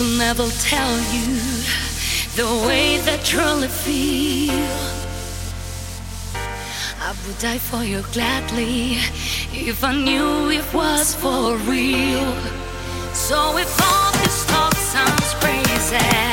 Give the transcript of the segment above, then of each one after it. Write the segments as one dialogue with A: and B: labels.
A: never tell you the way that truly feel. I would die for you gladly if I knew it was for real. So if
B: all
A: this
B: talk
A: sounds crazy.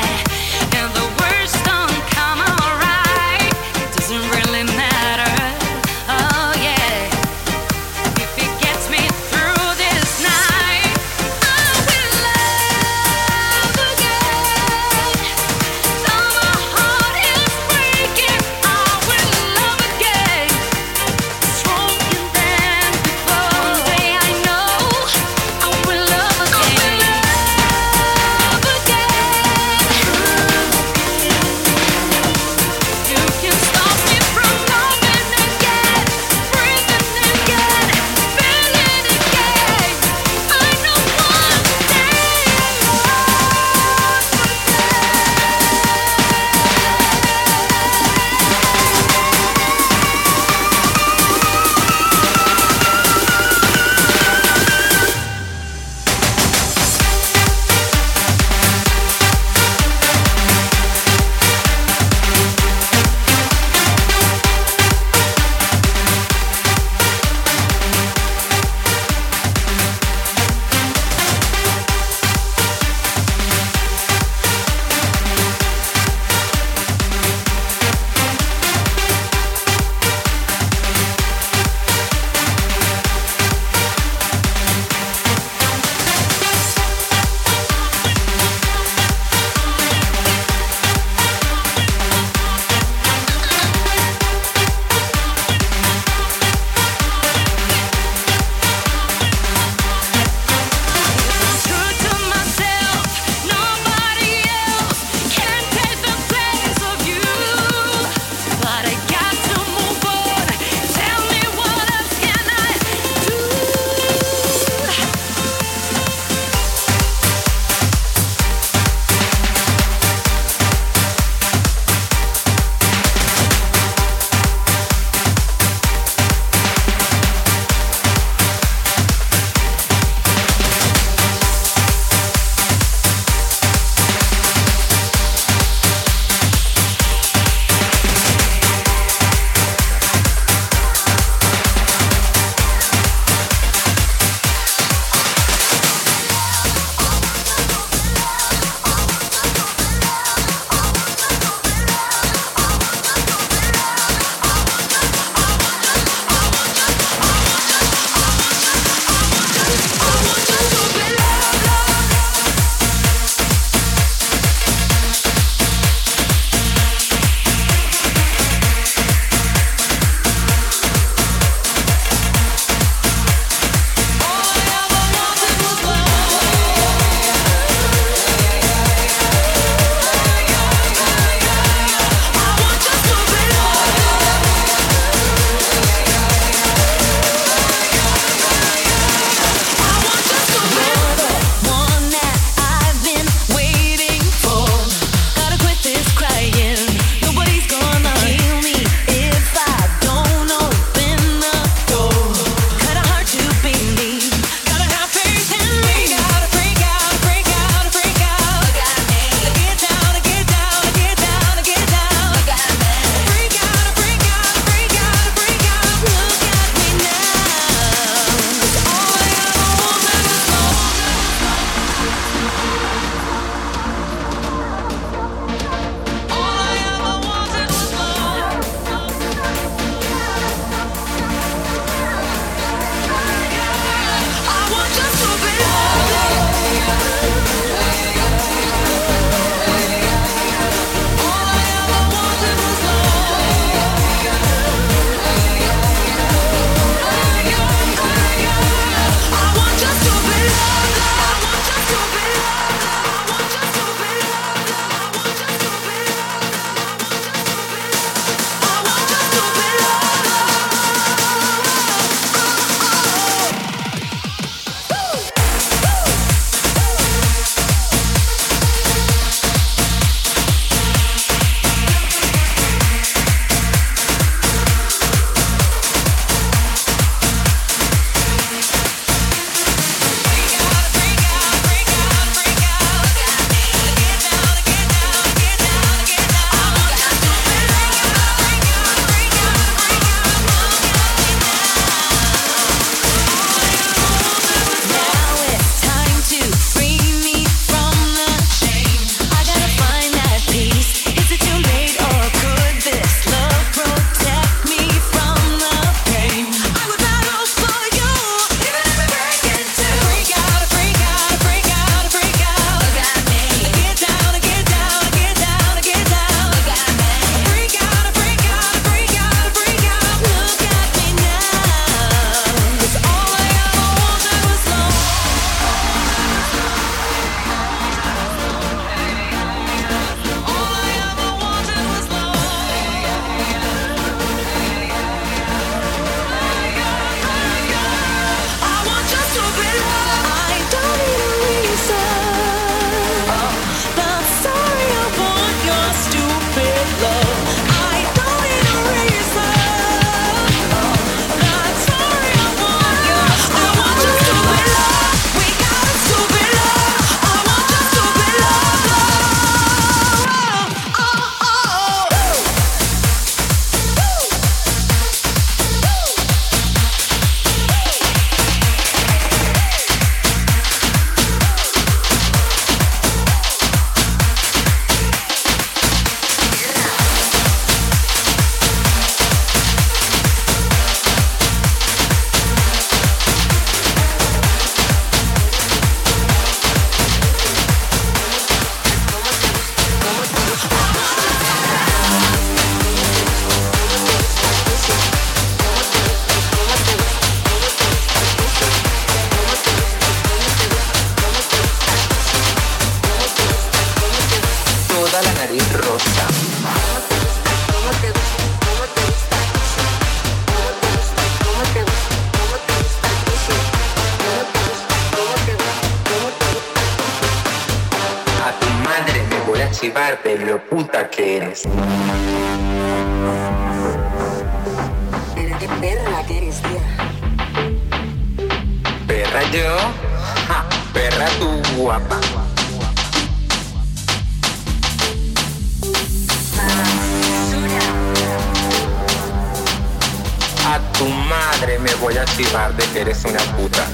C: voy a chivar de que eres una puta.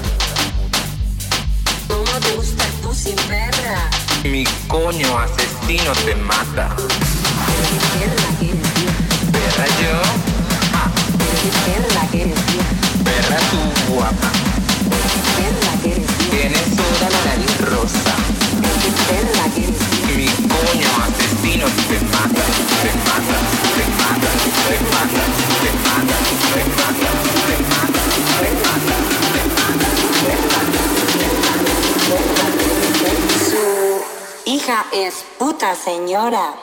D: ¿Cómo te gusta el pussy, perra?
C: Mi coño asesino te mata.
D: Perra que eres.
C: Perra yo. Ah.
D: Perra que eres, tía.
C: Perra tú, guapa.
D: Perra que eres, tía.
C: Tienes toda la nariz rosa.
D: Perra que eres,
C: tía. Mi coño asesino te mata. Te mata, te mata, te mata. Te mata.
D: es puta señora.